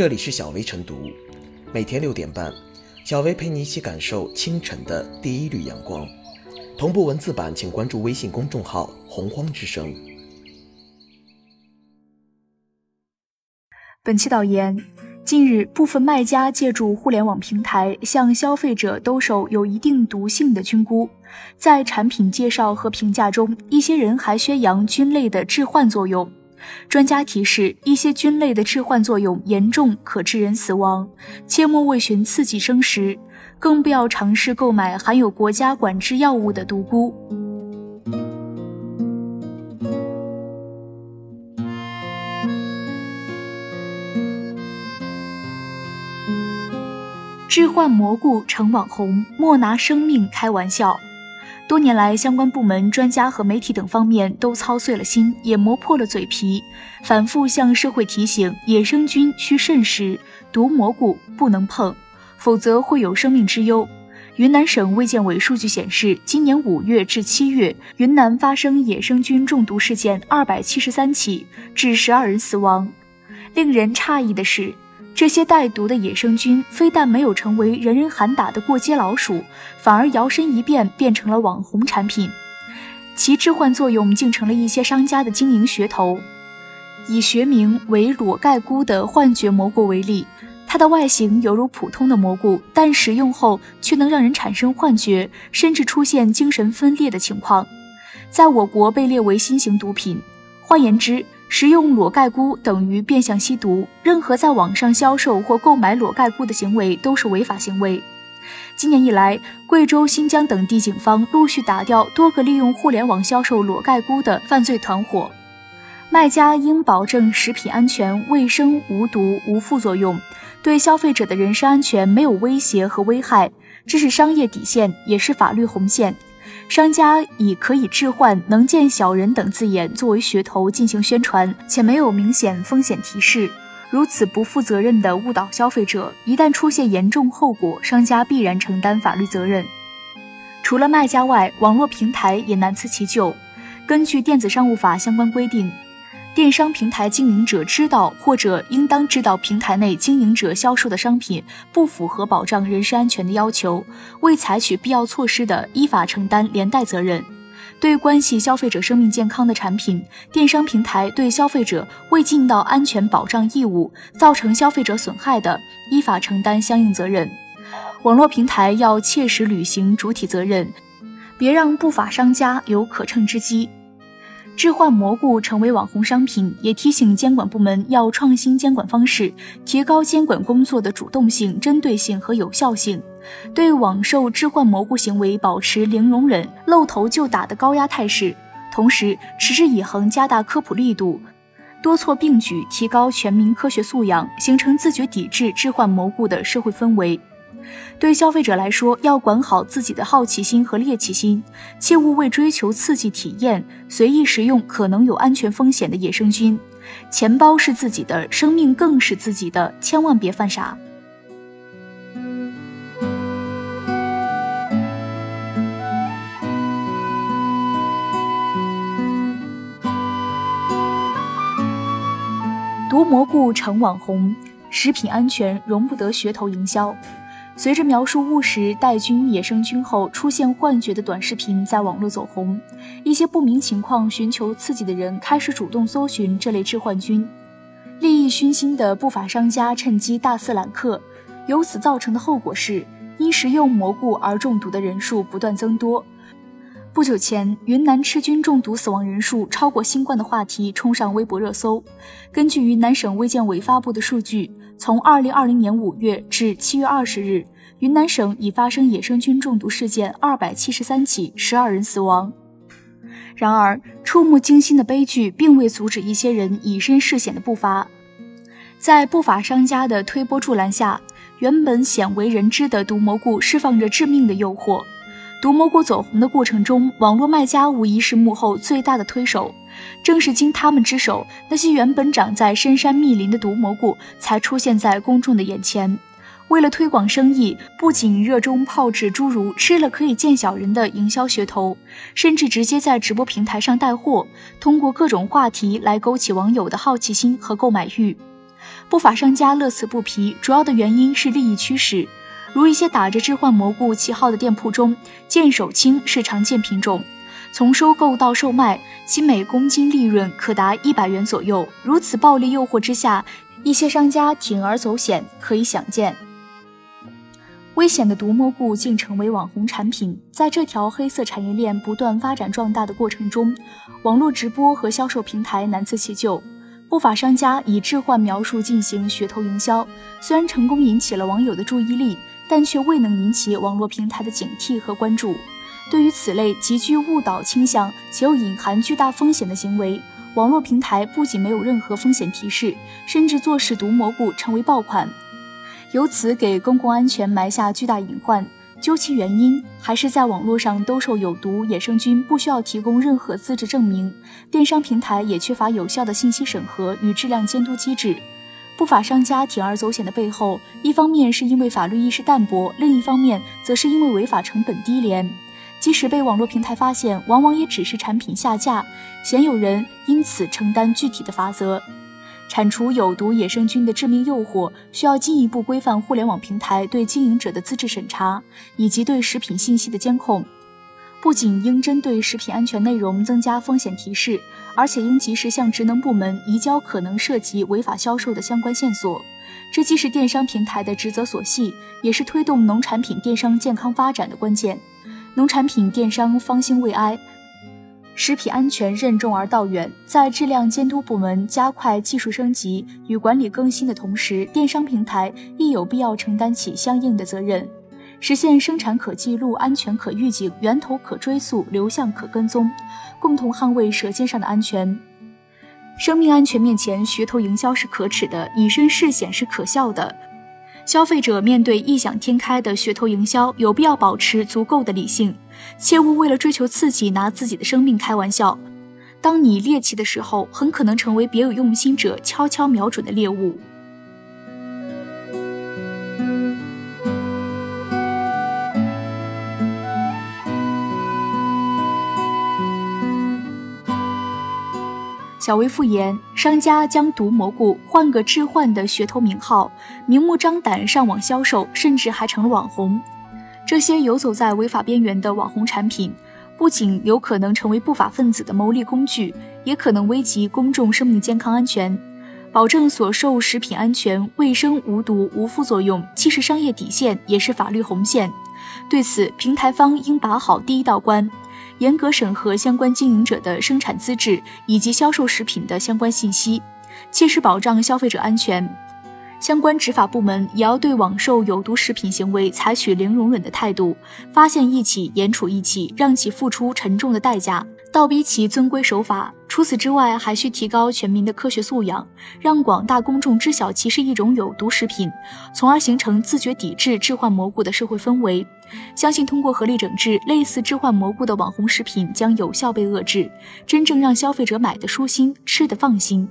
这里是小薇晨读，每天六点半，小薇陪你一起感受清晨的第一缕阳光。同步文字版，请关注微信公众号“洪荒之声”。本期导言：近日，部分卖家借助互联网平台向消费者兜售有一定毒性的菌菇，在产品介绍和评价中，一些人还宣扬菌类的致幻作用。专家提示，一些菌类的致幻作用严重，可致人死亡，切莫为寻刺激生食，更不要尝试购买含有国家管制药物的毒菇。致幻蘑菇成网红，莫拿生命开玩笑。多年来，相关部门、专家和媒体等方面都操碎了心，也磨破了嘴皮，反复向社会提醒：野生菌需慎食，毒蘑菇不能碰，否则会有生命之忧。云南省卫健委数据显示，今年五月至七月，云南发生野生菌中毒事件二百七十三起，致十二人死亡。令人诧异的是。这些带毒的野生菌非但没有成为人人喊打的过街老鼠，反而摇身一变变成了网红产品，其致幻作用竟成了一些商家的经营噱头。以学名为裸盖菇的幻觉蘑菇为例，它的外形犹如普通的蘑菇，但食用后却能让人产生幻觉，甚至出现精神分裂的情况，在我国被列为新型毒品。换言之，食用裸盖菇等于变相吸毒，任何在网上销售或购买裸盖菇的行为都是违法行为。今年以来，贵州、新疆等地警方陆续打掉多个利用互联网销售裸盖菇的犯罪团伙。卖家应保证食品安全、卫生、无毒、无副作用，对消费者的人身安全没有威胁和危害，这是商业底线，也是法律红线。商家以可以置换、能见小人等字眼作为噱头进行宣传，且没有明显风险提示，如此不负责任的误导消费者，一旦出现严重后果，商家必然承担法律责任。除了卖家外，网络平台也难辞其咎。根据电子商务法相关规定。电商平台经营者知道或者应当知道平台内经营者销售的商品不符合保障人身安全的要求，未采取必要措施的，依法承担连带责任。对关系消费者生命健康的产品，电商平台对消费者未尽到安全保障义务，造成消费者损害的，依法承担相应责任。网络平台要切实履行主体责任，别让不法商家有可乘之机。置换蘑菇成为网红商品，也提醒监管部门要创新监管方式，提高监管工作的主动性、针对性和有效性，对网售置换蘑菇行为保持零容忍、露头就打的高压态势，同时持之以恒加大科普力度，多措并举提高全民科学素养，形成自觉抵制置换蘑菇的社会氛围。对消费者来说，要管好自己的好奇心和猎奇心，切勿为追求刺激体验随意食用可能有安全风险的野生菌。钱包是自己的，生命更是自己的，千万别犯傻。毒蘑菇成网红，食品安全容不得噱头营销。随着描述误食带菌野生菌后出现幻觉的短视频在网络走红，一些不明情况寻求刺激的人开始主动搜寻这类致幻菌，利益熏心的不法商家趁机大肆揽客，由此造成的后果是，因食用蘑菇而中毒的人数不断增多。不久前，云南吃菌中毒死亡人数超过新冠的话题冲上微博热搜。根据云南省卫健委发布的数据。从二零二零年五月至七月二十日，云南省已发生野生菌中毒事件二百七十三起，十二人死亡。然而，触目惊心的悲剧并未阻止一些人以身试险的步伐。在不法商家的推波助澜下，原本鲜为人知的毒蘑菇释放着致命的诱惑。毒蘑菇走红的过程中，网络卖家无疑是幕后最大的推手。正是经他们之手，那些原本长在深山密林的毒蘑菇才出现在公众的眼前。为了推广生意，不仅热衷炮制诸如“吃了可以见小人”的营销噱头，甚至直接在直播平台上带货，通过各种话题来勾起网友的好奇心和购买欲。不法商家乐此不疲，主要的原因是利益驱使。如一些打着置换蘑菇旗号的店铺中，见手青是常见品种。从收购到售卖，其每公斤利润可达一百元左右。如此暴利诱惑之下，一些商家铤而走险，可以想见。危险的毒蘑菇竟成为网红产品，在这条黑色产业链不断发展壮大的过程中，网络直播和销售平台难辞其咎。不法商家以置换描述进行噱头营销，虽然成功引起了网友的注意力，但却未能引起网络平台的警惕和关注。对于此类极具误导倾向且又隐含巨大风险的行为，网络平台不仅没有任何风险提示，甚至坐视毒蘑菇成为爆款，由此给公共安全埋下巨大隐患。究其原因，还是在网络上兜售有毒野生菌不需要提供任何资质证明，电商平台也缺乏有效的信息审核与质量监督机制。不法商家铤而走险的背后，一方面是因为法律意识淡薄，另一方面则是因为违法成本低廉。即使被网络平台发现，往往也只是产品下架，鲜有人因此承担具体的罚则。铲除有毒野生菌的致命诱惑，需要进一步规范互联网平台对经营者的资质审查，以及对食品信息的监控。不仅应针对食品安全内容增加风险提示，而且应及时向职能部门移交可能涉及违法销售的相关线索。这既是电商平台的职责所系，也是推动农产品电商健康发展的关键。农产品电商方兴未艾，食品安全任重而道远。在质量监督部门加快技术升级与管理更新的同时，电商平台亦有必要承担起相应的责任，实现生产可记录、安全可预警、源头可追溯、流向可跟踪，共同捍卫舌尖上的安全。生命安全面前，噱头营销是可耻的，以身试险是可笑的。消费者面对异想天开的噱头营销，有必要保持足够的理性，切勿为了追求刺激拿自己的生命开玩笑。当你猎奇的时候，很可能成为别有用心者悄悄瞄准的猎物。小微复言，商家将毒蘑菇换个置换的噱头名号，明目张胆上网销售，甚至还成了网红。这些游走在违法边缘的网红产品，不仅有可能成为不法分子的牟利工具，也可能危及公众生命健康安全。保证所售食品安全、卫生、无毒、无副作用，既是商业底线，也是法律红线。对此，平台方应把好第一道关。严格审核相关经营者的生产资质以及销售食品的相关信息，切实保障消费者安全。相关执法部门也要对网售有毒食品行为采取零容忍的态度，发现一起严处一起，让其付出沉重的代价，倒逼其遵规守法。除此之外，还需提高全民的科学素养，让广大公众知晓其是一种有毒食品，从而形成自觉抵制置换蘑菇的社会氛围。相信通过合力整治，类似置换蘑菇的网红食品将有效被遏制，真正让消费者买的舒心，吃的放心。